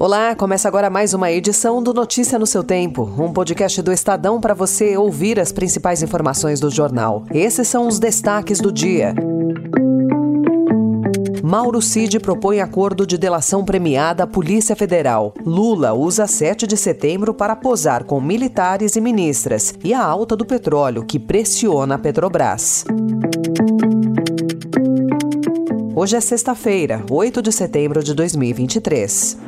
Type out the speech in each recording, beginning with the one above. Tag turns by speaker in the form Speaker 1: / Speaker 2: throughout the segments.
Speaker 1: Olá, começa agora mais uma edição do Notícia no seu Tempo, um podcast do Estadão para você ouvir as principais informações do jornal. Esses são os destaques do dia. Mauro Cid propõe acordo de delação premiada à Polícia Federal. Lula usa 7 de setembro para posar com militares e ministras. E a alta do petróleo, que pressiona a Petrobras. Hoje é sexta-feira, 8 de setembro de 2023.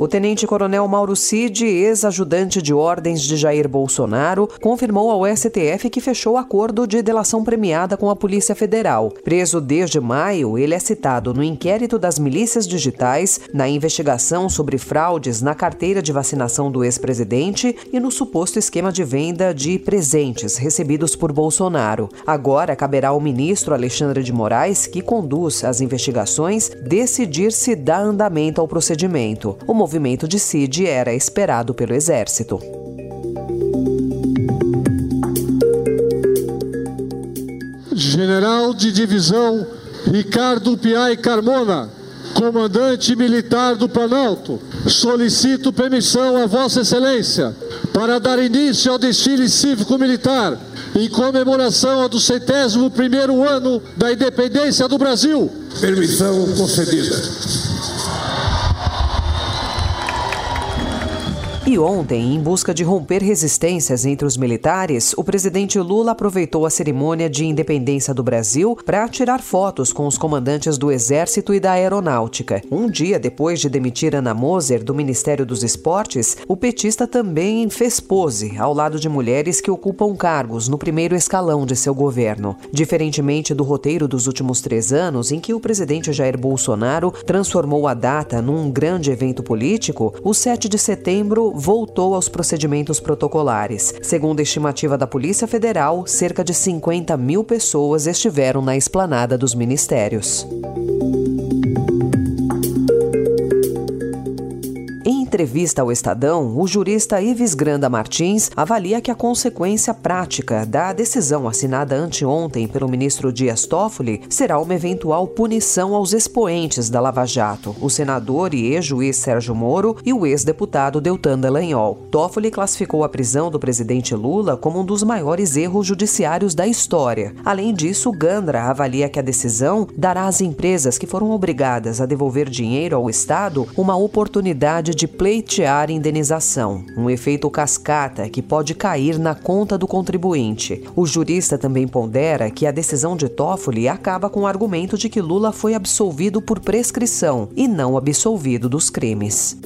Speaker 1: O tenente-coronel Mauro Cid, ex-ajudante de ordens de Jair Bolsonaro, confirmou ao STF que fechou acordo de delação premiada com a Polícia Federal. Preso desde maio, ele é citado no inquérito das milícias digitais, na investigação sobre fraudes na carteira de vacinação do ex-presidente e no suposto esquema de venda de presentes recebidos por Bolsonaro. Agora caberá ao ministro Alexandre de Moraes, que conduz as investigações, decidir se dá andamento ao procedimento. O movimento de Cid era esperado pelo exército.
Speaker 2: General de divisão Ricardo Piai Carmona, comandante militar do Planalto, solicito permissão a Vossa Excelência para dar início ao desfile cívico-militar em comemoração ao do centésimo primeiro ano da independência do Brasil.
Speaker 3: Permissão concedida.
Speaker 1: E ontem, em busca de romper resistências entre os militares, o presidente Lula aproveitou a cerimônia de independência do Brasil para tirar fotos com os comandantes do Exército e da Aeronáutica. Um dia depois de demitir Ana Moser do Ministério dos Esportes, o petista também fez pose ao lado de mulheres que ocupam cargos no primeiro escalão de seu governo. Diferentemente do roteiro dos últimos três anos, em que o presidente Jair Bolsonaro transformou a data num grande evento político, o 7 de setembro voltou aos procedimentos protocolares. Segundo a estimativa da Polícia Federal, cerca de 50 mil pessoas estiveram na esplanada dos ministérios. Entrevista ao Estadão, o jurista Ives Granda Martins avalia que a consequência prática da decisão assinada anteontem pelo ministro Dias Toffoli será uma eventual punição aos expoentes da Lava Jato, o senador e ex-juiz Sérgio Moro e o ex-deputado Deltan Dallagnol. Toffoli classificou a prisão do presidente Lula como um dos maiores erros judiciários da história. Além disso, Gandra avalia que a decisão dará às empresas que foram obrigadas a devolver dinheiro ao Estado uma oportunidade de pleitear indenização, um efeito cascata que pode cair na conta do contribuinte. O jurista também pondera que a decisão de Toffoli acaba com o argumento de que Lula foi absolvido por prescrição e não absolvido dos crimes.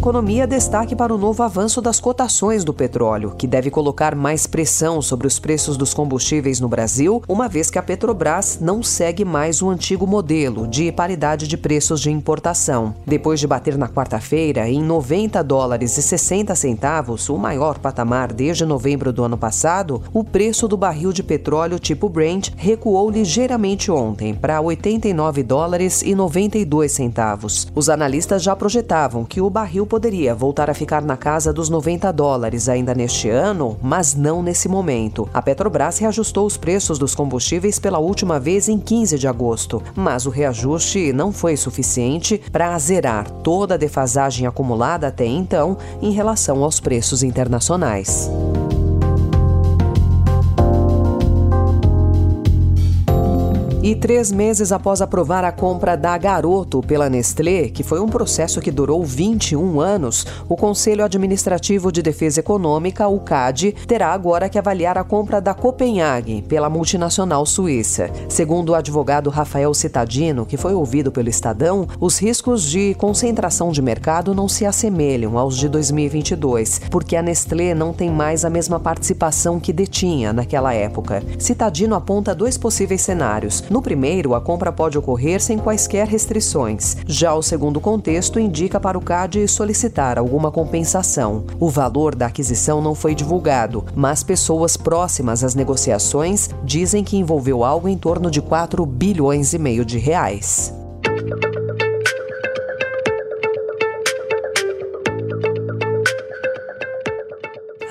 Speaker 1: Economia, destaque para o novo avanço das cotações do petróleo, que deve colocar mais pressão sobre os preços dos combustíveis no Brasil, uma vez que a Petrobras não segue mais o antigo modelo de paridade de preços de importação. Depois de bater na quarta-feira em 90 dólares e 60 centavos, o maior patamar desde novembro do ano passado, o preço do barril de petróleo tipo Brent recuou ligeiramente ontem para 89 dólares e 92 centavos. Os analistas já projetavam que o barril poderia voltar a ficar na casa dos 90 dólares ainda neste ano, mas não nesse momento. A Petrobras reajustou os preços dos combustíveis pela última vez em 15 de agosto, mas o reajuste não foi suficiente para zerar toda a defasagem acumulada até então em relação aos preços internacionais. E três meses após aprovar a compra da Garoto pela Nestlé, que foi um processo que durou 21 anos, o Conselho Administrativo de Defesa Econômica, o CAD, terá agora que avaliar a compra da Copenhague pela multinacional suíça. Segundo o advogado Rafael Citadino, que foi ouvido pelo Estadão, os riscos de concentração de mercado não se assemelham aos de 2022, porque a Nestlé não tem mais a mesma participação que detinha naquela época. Citadino aponta dois possíveis cenários. No primeiro, a compra pode ocorrer sem quaisquer restrições. Já o segundo contexto indica para o CAD solicitar alguma compensação. O valor da aquisição não foi divulgado, mas pessoas próximas às negociações dizem que envolveu algo em torno de 4 bilhões e meio de reais.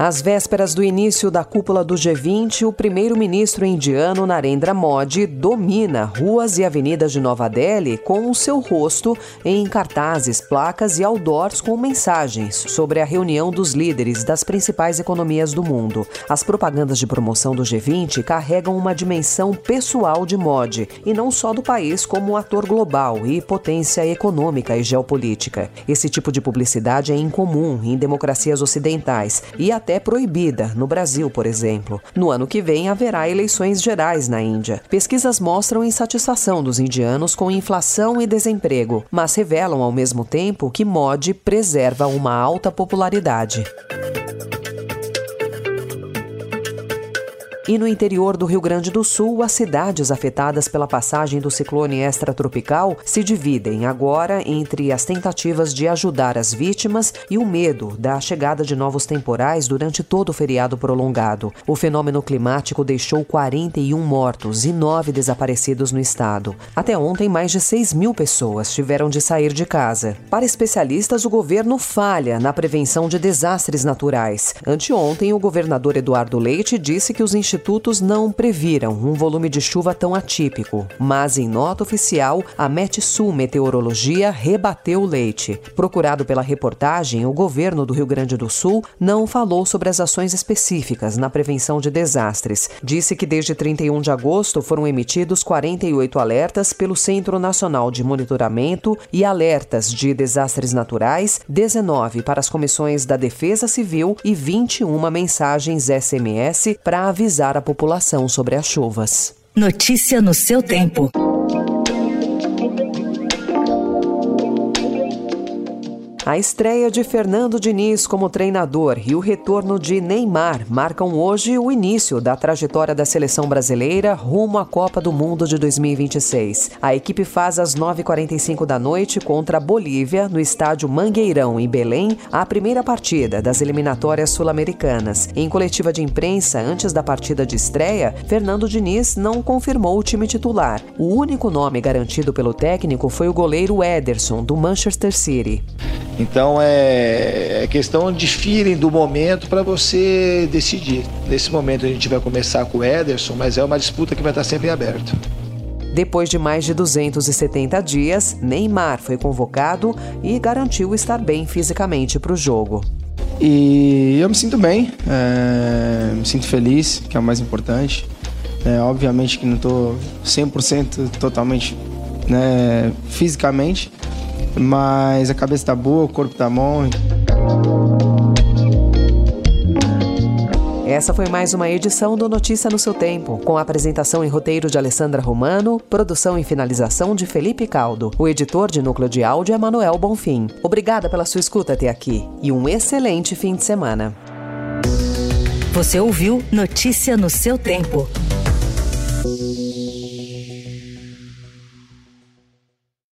Speaker 1: Às vésperas do início da cúpula do G20, o primeiro-ministro indiano Narendra Modi domina ruas e avenidas de Nova Delhi com o seu rosto em cartazes, placas e outdoors com mensagens sobre a reunião dos líderes das principais economias do mundo. As propagandas de promoção do G20 carregam uma dimensão pessoal de Modi e não só do país como ator global e potência econômica e geopolítica. Esse tipo de publicidade é incomum em democracias ocidentais e até até proibida, no Brasil, por exemplo. No ano que vem haverá eleições gerais na Índia. Pesquisas mostram insatisfação dos indianos com inflação e desemprego, mas revelam ao mesmo tempo que Modi preserva uma alta popularidade. E no interior do Rio Grande do Sul, as cidades afetadas pela passagem do ciclone extratropical se dividem agora entre as tentativas de ajudar as vítimas e o medo da chegada de novos temporais durante todo o feriado prolongado. O fenômeno climático deixou 41 mortos e 9 desaparecidos no estado. Até ontem, mais de 6 mil pessoas tiveram de sair de casa. Para especialistas, o governo falha na prevenção de desastres naturais. Anteontem, o governador Eduardo Leite disse que os institutos institutos não previram um volume de chuva tão atípico, mas em nota oficial, a Metsul Meteorologia rebateu o leite. Procurado pela reportagem, o governo do Rio Grande do Sul não falou sobre as ações específicas na prevenção de desastres. Disse que desde 31 de agosto foram emitidos 48 alertas pelo Centro Nacional de Monitoramento e alertas de desastres naturais, 19 para as comissões da Defesa Civil e 21 mensagens SMS para avisar a população sobre as chuvas.
Speaker 4: Notícia no seu tempo.
Speaker 1: A estreia de Fernando Diniz como treinador e o retorno de Neymar marcam hoje o início da trajetória da seleção brasileira rumo à Copa do Mundo de 2026. A equipe faz às 9h45 da noite contra a Bolívia, no estádio Mangueirão, em Belém, a primeira partida das eliminatórias sul-americanas. Em coletiva de imprensa antes da partida de estreia, Fernando Diniz não confirmou o time titular. O único nome garantido pelo técnico foi o goleiro Ederson, do Manchester City.
Speaker 5: Então é, é questão de feeling do momento para você decidir. Nesse momento a gente vai começar com o Ederson, mas é uma disputa que vai estar sempre aberta.
Speaker 1: Depois de mais de 270 dias, Neymar foi convocado e garantiu estar bem fisicamente para o jogo.
Speaker 6: E eu me sinto bem, é, me sinto feliz, que é o mais importante. É, obviamente que não estou 100% totalmente né, fisicamente, mas a cabeça tá boa, o corpo tá bom.
Speaker 1: Essa foi mais uma edição do Notícia no seu tempo, com a apresentação e roteiro de Alessandra Romano, produção e finalização de Felipe Caldo. O editor de núcleo de áudio é Manuel Bonfim. Obrigada pela sua escuta até aqui e um excelente fim de semana.
Speaker 4: Você ouviu Notícia no seu tempo.